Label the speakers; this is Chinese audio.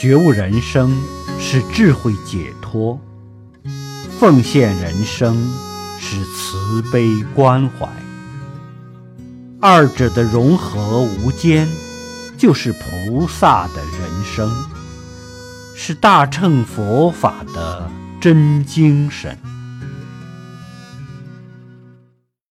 Speaker 1: 觉悟人生是智慧解脱奉献人生是慈悲关怀。二者的融合无间就是菩萨的人生是大乘佛法的真精神。